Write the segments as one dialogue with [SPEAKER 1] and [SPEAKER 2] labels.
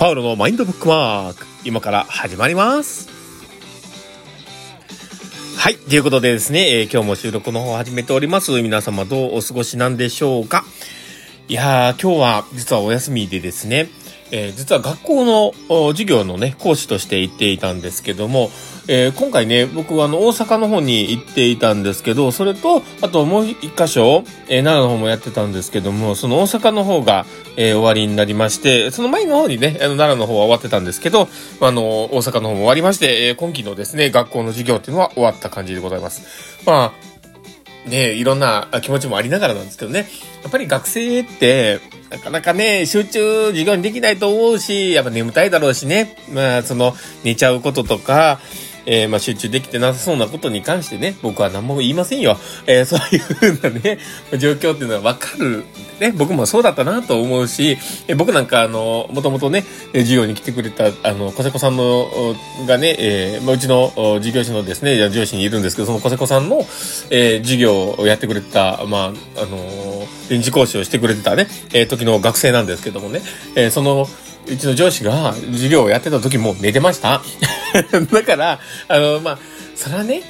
[SPEAKER 1] パウロのマインドブックワーク、今から始まります。はい。ということでですね、えー、今日も収録の方を始めております。皆様どうお過ごしなんでしょうかいやー、今日は実はお休みでですね、えー、実は学校の授業のね、講師として行っていたんですけども、えー、今回ね、僕はあの、大阪の方に行っていたんですけど、それと、あともう一箇所、えー、奈良の方もやってたんですけども、その大阪の方が、えー、終わりになりまして、その前の方にね、あの、奈良の方は終わってたんですけど、あの、大阪の方も終わりまして、え今期のですね、学校の授業っていうのは終わった感じでございます。まあ、ね、いろんな気持ちもありながらなんですけどね、やっぱり学生って、なかなかね、集中授業にできないと思うし、やっぱ眠たいだろうしね、まあ、その、寝ちゃうこととか、えー、まあ、集中できてなさそうなことに関してね、僕は何も言いませんよ。えー、そういう風なね、状況っていうのはわかる。ね、僕もそうだったなと思うし、えー、僕なんかあの、もともとね、授業に来てくれた、あの、小瀬子さんの、がね、えー、まあ、うちの事業所のですね、上司にいるんですけど、その小瀬子さんの、えー、授業をやってくれた、まあ、あの臨時講師をしてくれてたね、えー、時の学生なんですけどもね、えー、その、うちの上司が授業をやってた時も寝てました。だから、あの、まあ、それはね、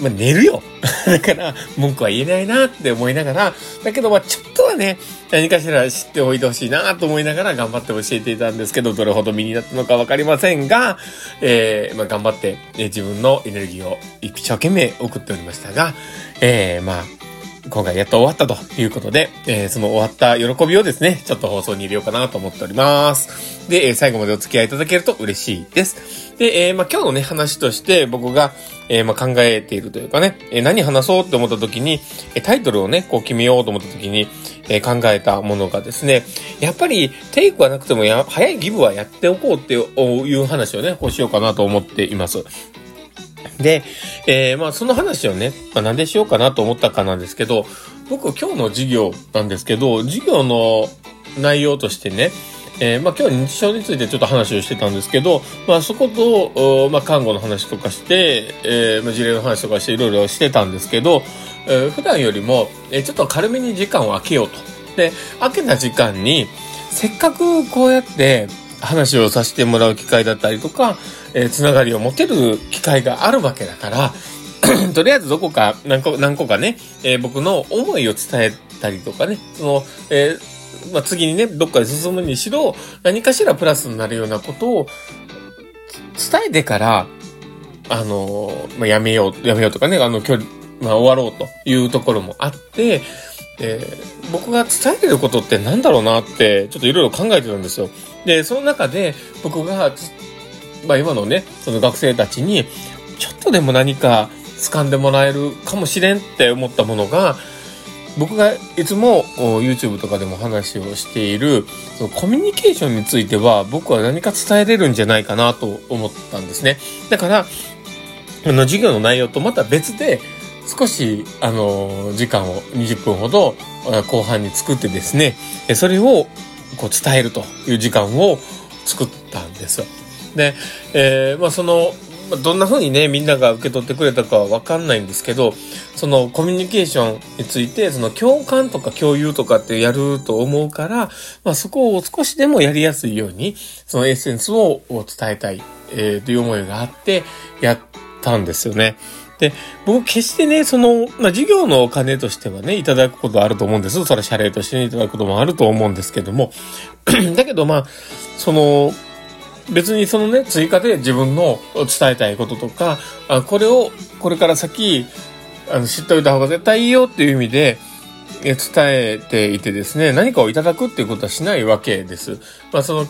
[SPEAKER 1] まあ、寝るよ。だから、文句は言えないなって思いながら、だけど、ま、ちょっとはね、何かしら知っておいてほしいなと思いながら頑張って教えていたんですけど、どれほど身になったのかわかりませんが、えー、まあ、頑張って、え、自分のエネルギーを一生懸命送っておりましたが、えー、まあ、今回やっと終わったということで、えー、その終わった喜びをですね、ちょっと放送に入れようかなと思っております。で、えー、最後までお付き合いいただけると嬉しいです。で、えー、まあ、今日のね、話として僕が、え、まあ、考えているというかね、え、何話そうって思った時に、え、タイトルをね、こう決めようと思った時に、え、考えたものがですね、やっぱりテイクはなくてもや、早いギブはやっておこうっていう話をね、こうしようかなと思っています。で、えー、まあその話をね、まあ、何でしようかなと思ったかなんですけど、僕今日の授業なんですけど、授業の内容としてね、えー、まあ今日認知症についてちょっと話をしてたんですけど、まあそこと、まあ看護の話とかして、えー、まあ事例の話とかしていろいろしてたんですけど、えー、普段よりも、えー、ちょっと軽めに時間を空けようと。で、空けた時間に、せっかくこうやって話をさせてもらう機会だったりとか、えー、つながりを持てる機会があるわけだから、とりあえずどこか、何個、何個かね、えー、僕の思いを伝えたりとかね、その、えー、まあ、次にね、どっかで進むにしろ、何かしらプラスになるようなことを伝えてから、あの、まあ、やめよう、やめようとかね、あの、距離、まあ、終わろうというところもあって、えー、僕が伝えてることって何だろうなって、ちょっといろいろ考えてたんですよ。で、その中で僕が、まあ今のね、その学生たちに、ちょっとでも何か掴んでもらえるかもしれんって思ったものが、僕がいつも YouTube とかでも話をしている、そのコミュニケーションについては僕は何か伝えれるんじゃないかなと思ったんですね。だから、あの授業の内容とまた別で、少し、あの、時間を20分ほど後半に作ってですね、それをこう伝えるという時間を作ったんですよ。で、えー、まあその、どんな風にね、みんなが受け取ってくれたかはわかんないんですけど、そのコミュニケーションについて、その共感とか共有とかってやると思うから、まあそこを少しでもやりやすいように、そのエッセンスを伝えたい、えー、という思いがあって、やったんですよね。で、僕決してね、その、まあ、授業のお金としてはね、いただくことあると思うんです。それは謝礼として、ね、いただくこともあると思うんですけども。だけどまあ、その、別にそのね、追加で自分の伝えたいこととか、あこれを、これから先、あの、知っておいた方が絶対いいよっていう意味で、伝えていてですね、何かをいただくっていうことはしないわけです。まあその、まあ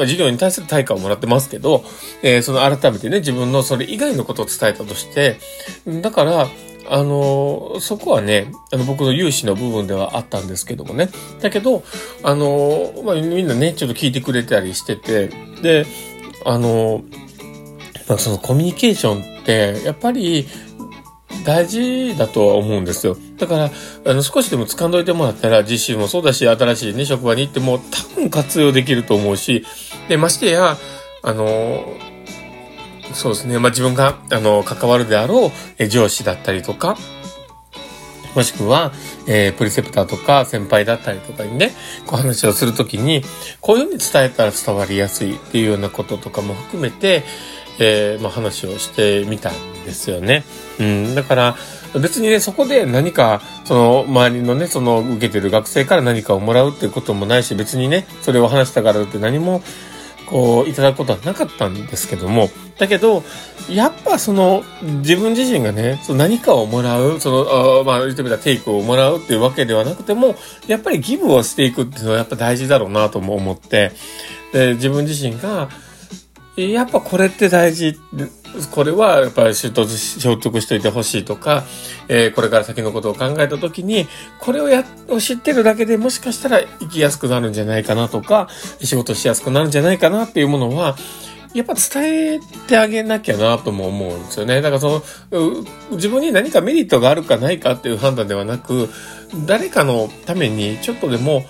[SPEAKER 1] 授業に対する対価をもらってますけど、えー、その改めてね、自分のそれ以外のことを伝えたとして、だから、あの、そこはね、あの、僕の有志の部分ではあったんですけどもね。だけど、あの、まあ、みんなね、ちょっと聞いてくれたりしてて、で、あの、まあ、そのコミュニケーションって、やっぱり、大事だとは思うんですよ。だから、あの、少しでも掴んどいてもらったら、自身もそうだし、新しいね、職場に行っても多分活用できると思うし、で、ましてや、あの、そうですね。まあ、自分が、あの、関わるであろう、え上司だったりとか、もしくは、えー、プリセプターとか先輩だったりとかにね、こう話をするときに、こういうふうに伝えたら伝わりやすいっていうようなこととかも含めて、えー、まあ、話をしてみたんですよね。うん、だから、別にね、そこで何か、その、周りのね、その、受けてる学生から何かをもらうっていうこともないし、別にね、それを話したからって何も、こう、いただくことはなかったんですけども、だけど、やっぱその、自分自身がね、その何かをもらう、その、あまあ、言ってみたらテイクをもらうっていうわけではなくても、やっぱりギブをしていくっていうのはやっぱ大事だろうなとも思って、で、自分自身が、やっぱこれって大事。これはやっぱり習得しといてほしいとか、えー、これから先のことを考えたときに、これをや、を知ってるだけでもしかしたら生きやすくなるんじゃないかなとか、仕事しやすくなるんじゃないかなっていうものは、やっぱ伝えてあげなきゃなとも思うんですよね。だからその、自分に何かメリットがあるかないかっていう判断ではなく、誰かのためにちょっとでも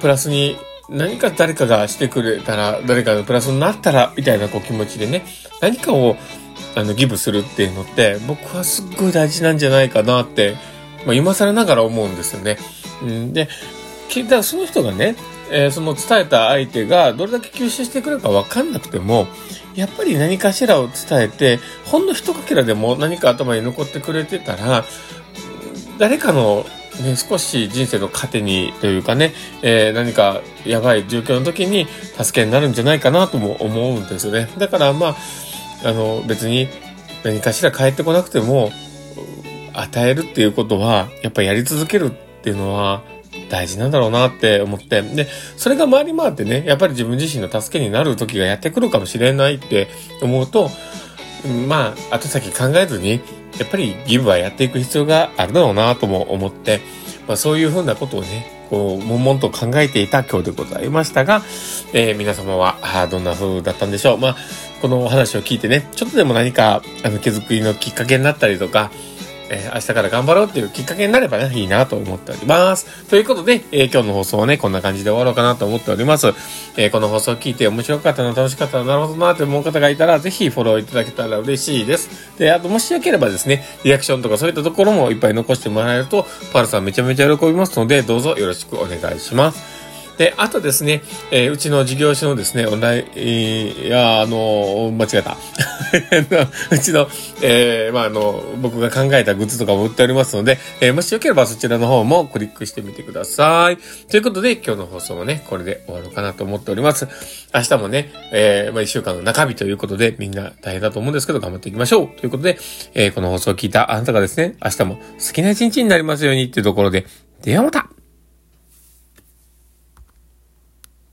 [SPEAKER 1] プラスに何か誰かがしてくれたら、誰かのプラスになったら、みたいなこう気持ちでね、何かを、あの、ギブするっていうのって、僕はすっごい大事なんじゃないかなって、まあ、今更ながら思うんですよね。うん、で、だからその人がね、えー、その伝えた相手がどれだけ吸収してくれるかわかんなくても、やっぱり何かしらを伝えて、ほんの一かけらでも何か頭に残ってくれてたら、誰かのね、少し人生の糧にというかね、えー、何かやばい状況の時に助けになるんじゃないかなとも思うんですよね。だからまあ、あの別に何かしら帰ってこなくても、与えるっていうことは、やっぱりやり続けるっていうのは大事なんだろうなって思って、で、それが回り回ってね、やっぱり自分自身の助けになる時がやってくるかもしれないって思うと、まあ、後先考えずに、やっぱり義務はやっていく必要があるだろうなとも思って、まあそういうふうなことをね、こう、悶々と考えていた今日でございましたが、えー、皆様は、あどんな風だったんでしょう。まあ、このお話を聞いてね、ちょっとでも何か、あの、気づきのきっかけになったりとか、えー、明日から頑張ろうっていうきっかけになればね、いいなと思っております。ということで、えー、今日の放送はね、こんな感じで終わろうかなと思っております。えー、この放送を聞いて面白かったな、楽しかったな、なるほどなって思う方がいたら、ぜひフォローいただけたら嬉しいです。で、あと、もしよければですね、リアクションとかそういったところもいっぱい残してもらえると、パルさんめちゃめちゃ喜びますので、どうぞよろしくお願いします。で、あとですね、えー、うちの事業所のですね、オンライン、え、いや、あの、間違えた。うちの、えー、まあ、あの、僕が考えたグッズとかも売っておりますので、えー、もしよければそちらの方もクリックしてみてください。ということで、今日の放送もね、これで終わろうかなと思っております。明日もね、えー、まあ、一週間の中日ということで、みんな大変だと思うんですけど、頑張っていきましょう。ということで、えー、この放送を聞いたあなたがですね、明日も好きな一日になりますようにっていうところで、ではまた